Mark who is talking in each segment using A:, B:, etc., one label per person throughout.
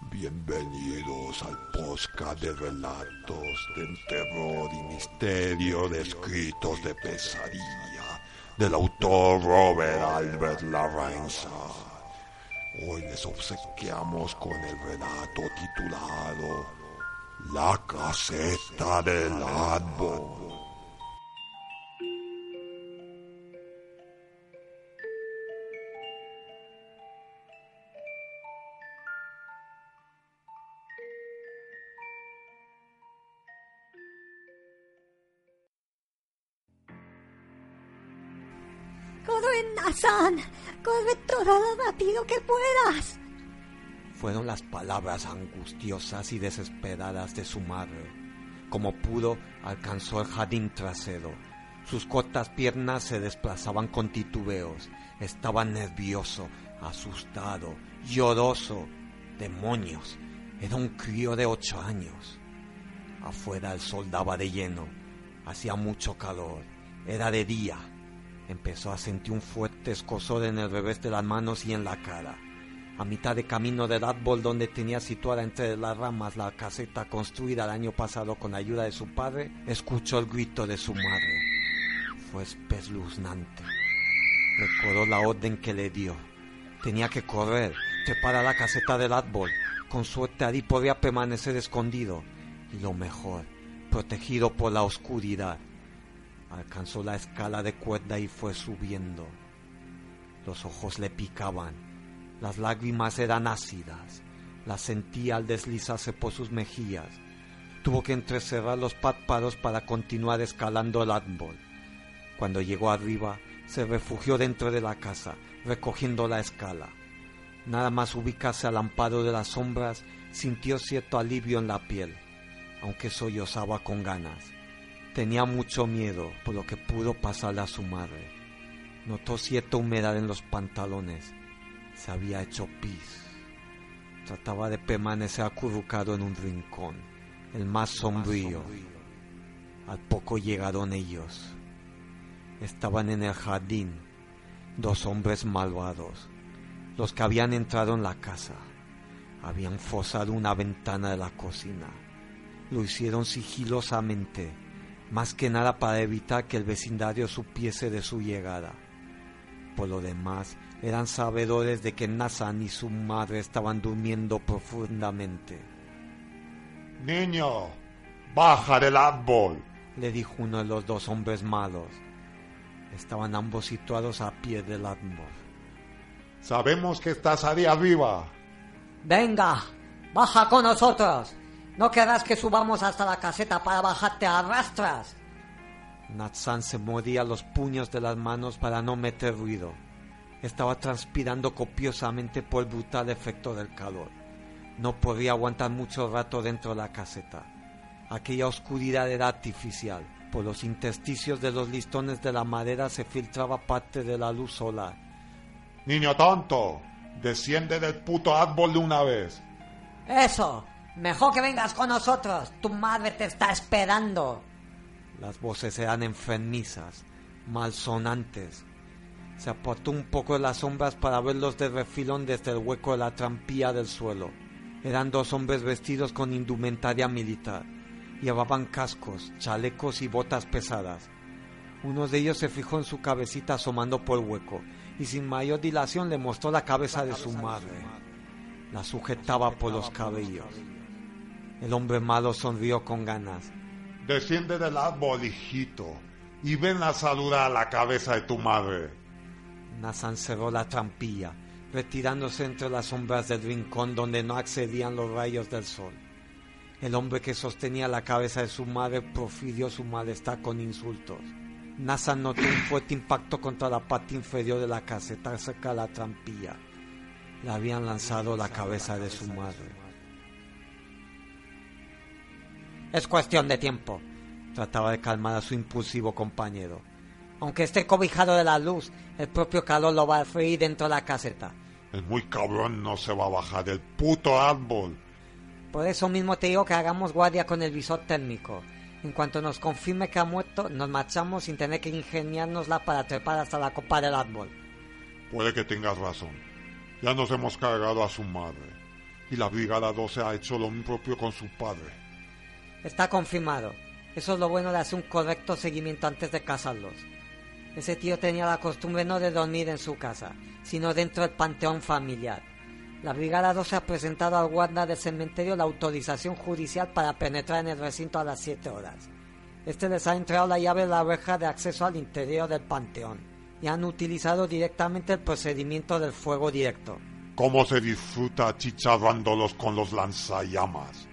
A: Bienvenidos al podcast de relatos de terror y misterio de escritos de pesadilla del autor Robert Albert Larrainza. Hoy les obsequiamos con el relato titulado La caseta del árbol.
B: Corre, Nathan. Corre todo lo rápido que puedas.
C: Fueron las palabras angustiosas y desesperadas de su madre. Como pudo, alcanzó el jardín trasero. Sus cortas piernas se desplazaban con titubeos. Estaba nervioso, asustado, lloroso. Demonios. Era un crío de ocho años. Afuera el sol daba de lleno. Hacía mucho calor. Era de día. Empezó a sentir un fuerte escozor en el revés de las manos y en la cara. A mitad de camino del árbol donde tenía situada entre las ramas la caseta construida el año pasado con ayuda de su padre, escuchó el grito de su madre. Fue espeluznante. Recordó la orden que le dio. Tenía que correr, trepar a la caseta del árbol. Con suerte allí podía permanecer escondido. Y lo mejor, protegido por la oscuridad. Alcanzó la escala de cuerda y fue subiendo. Los ojos le picaban. Las lágrimas eran ácidas. Las sentía al deslizarse por sus mejillas. Tuvo que entrecerrar los párpados para continuar escalando el árbol. Cuando llegó arriba, se refugió dentro de la casa, recogiendo la escala. Nada más ubicarse al amparo de las sombras, sintió cierto alivio en la piel, aunque sollozaba con ganas. Tenía mucho miedo por lo que pudo pasarle a su madre. Notó cierta humedad en los pantalones. Se había hecho pis. Trataba de permanecer acurrucado en un rincón, el más sombrío. Al poco llegaron ellos. Estaban en el jardín, dos hombres malvados, los que habían entrado en la casa. Habían forzado una ventana de la cocina. Lo hicieron sigilosamente más que nada para evitar que el vecindario supiese de su llegada. Por lo demás, eran sabedores de que Nathan y su madre estaban durmiendo profundamente.
A: Niño, baja del árbol.
C: Le dijo uno de los dos hombres malos. Estaban ambos situados a pie del árbol.
A: Sabemos que estás ahí arriba.
B: Venga, baja con nosotros. No querrás que subamos hasta la caseta para bajarte a rastras.
C: Natsan se mordía los puños de las manos para no meter ruido. Estaba transpirando copiosamente por el brutal efecto del calor. No podía aguantar mucho rato dentro de la caseta. Aquella oscuridad era artificial. Por los intersticios de los listones de la madera se filtraba parte de la luz solar.
A: Niño tonto, desciende del puto árbol de una vez.
B: Eso, mejor que vengas con nosotros. Tu madre te está esperando.
C: Las voces eran enfermizas, malsonantes. Se apartó un poco de las sombras para verlos de refilón desde el hueco de la trampilla del suelo. Eran dos hombres vestidos con indumentaria militar. Llevaban cascos, chalecos y botas pesadas. Uno de ellos se fijó en su cabecita asomando por el hueco y sin mayor dilación le mostró la cabeza de su madre. La sujetaba por los cabellos. El hombre malo sonrió con ganas.
A: Desciende del árbol, hijito, y ven a saludar a la cabeza de tu madre.
C: Nathan cerró la trampilla, retirándose entre las sombras del rincón donde no accedían los rayos del sol. El hombre que sostenía la cabeza de su madre profirió su malestar con insultos. Nathan notó un fuerte impacto contra la parte inferior de la caseta cerca de la trampilla. Le habían lanzado la cabeza de su madre.
B: Es cuestión de tiempo.
C: Trataba de calmar a su impulsivo compañero.
B: Aunque esté cobijado de la luz, el propio calor lo va a freír dentro de la caseta.
A: El muy cabrón no se va a bajar del puto árbol.
B: Por eso mismo te digo que hagamos guardia con el visor térmico. En cuanto nos confirme que ha muerto, nos marchamos sin tener que ingeniárnosla para trepar hasta la copa del árbol.
A: Puede que tengas razón. Ya nos hemos cargado a su madre. y la Brigada 12 ha hecho lo propio con su padre.
B: Está confirmado. Eso es lo bueno de hacer un correcto seguimiento antes de casarlos. Ese tío tenía la costumbre no de dormir en su casa, sino dentro del panteón familiar. La Brigada 12 ha presentado al guarda del cementerio la autorización judicial para penetrar en el recinto a las 7 horas. Este les ha entregado la llave de la reja de acceso al interior del panteón y han utilizado directamente el procedimiento del fuego directo.
A: ¿Cómo se disfruta chicharrándolos con los lanzallamas?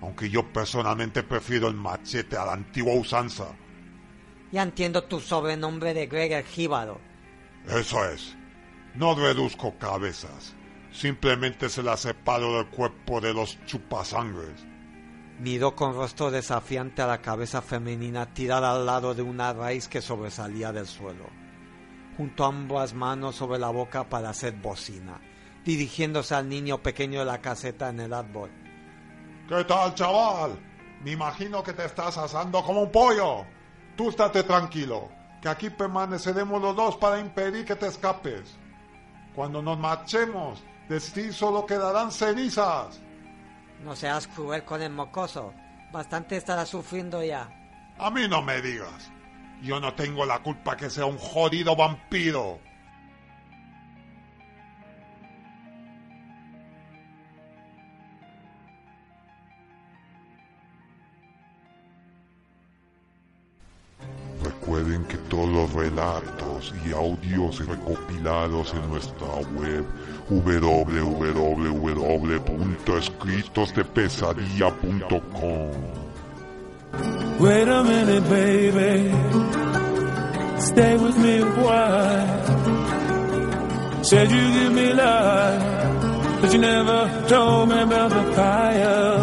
A: Aunque yo personalmente prefiero el machete a la antigua usanza.
B: Ya entiendo tu sobrenombre de Greg el Jíbaro.
A: Eso es. No reduzco cabezas. Simplemente se las separo del cuerpo de los chupasangres.
C: Miró con rostro desafiante a la cabeza femenina tirada al lado de una raíz que sobresalía del suelo. Juntó ambas manos sobre la boca para hacer bocina, dirigiéndose al niño pequeño de la caseta en el árbol.
A: ¿Qué tal, chaval? Me imagino que te estás asando como un pollo. Tú estate tranquilo, que aquí permaneceremos los dos para impedir que te escapes. Cuando nos marchemos, de ti solo quedarán cenizas.
B: No seas cruel con el mocoso. Bastante estará sufriendo ya.
A: A mí no me digas. Yo no tengo la culpa que sea un jodido vampiro. Recuerden que todos los relatos y audios recopilados en nuestra web www.escritosdepesadilla.com
D: Wait a minute, baby. Stay with me a while. Said you give me life, but you never told me about the fire.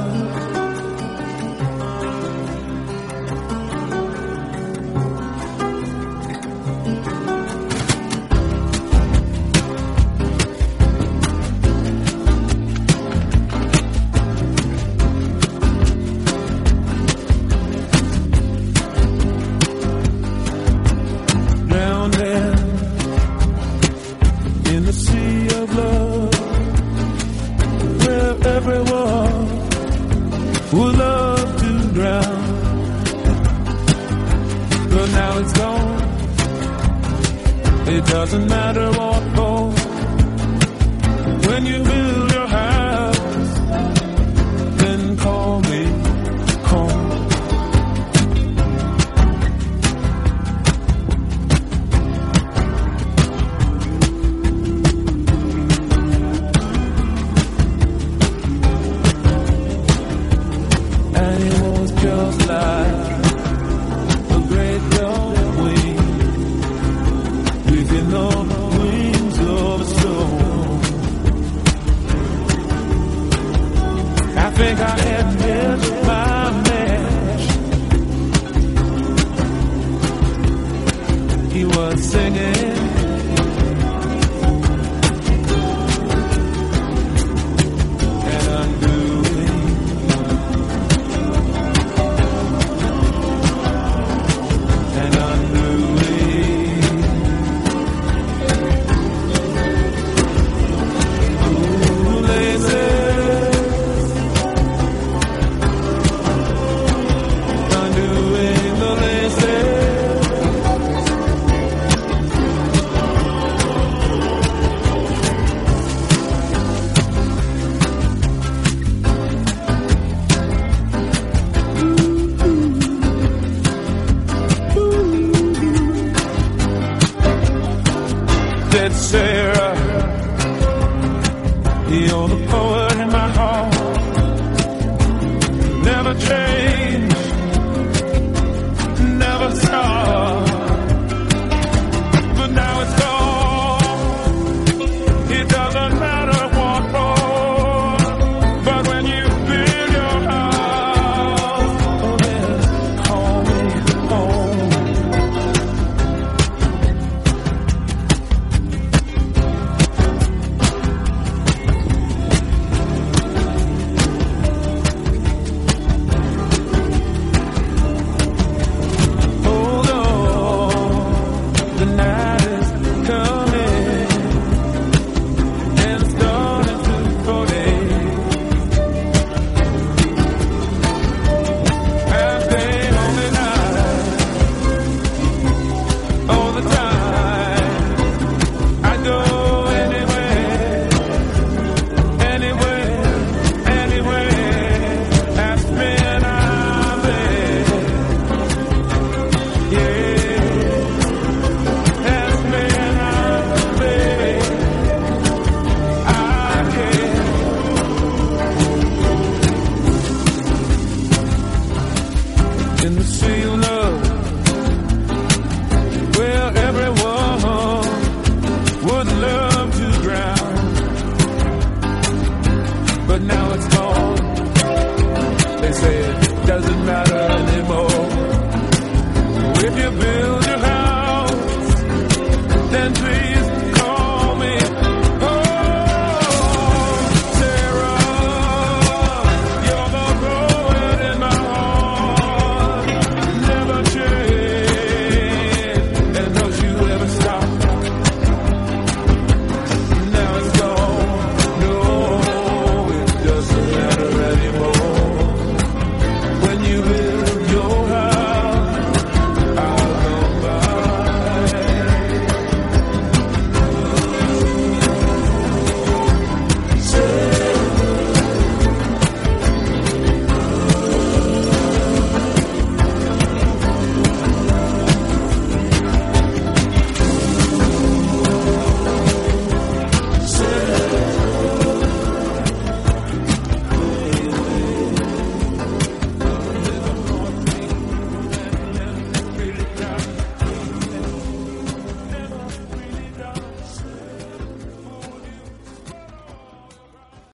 D: Never change,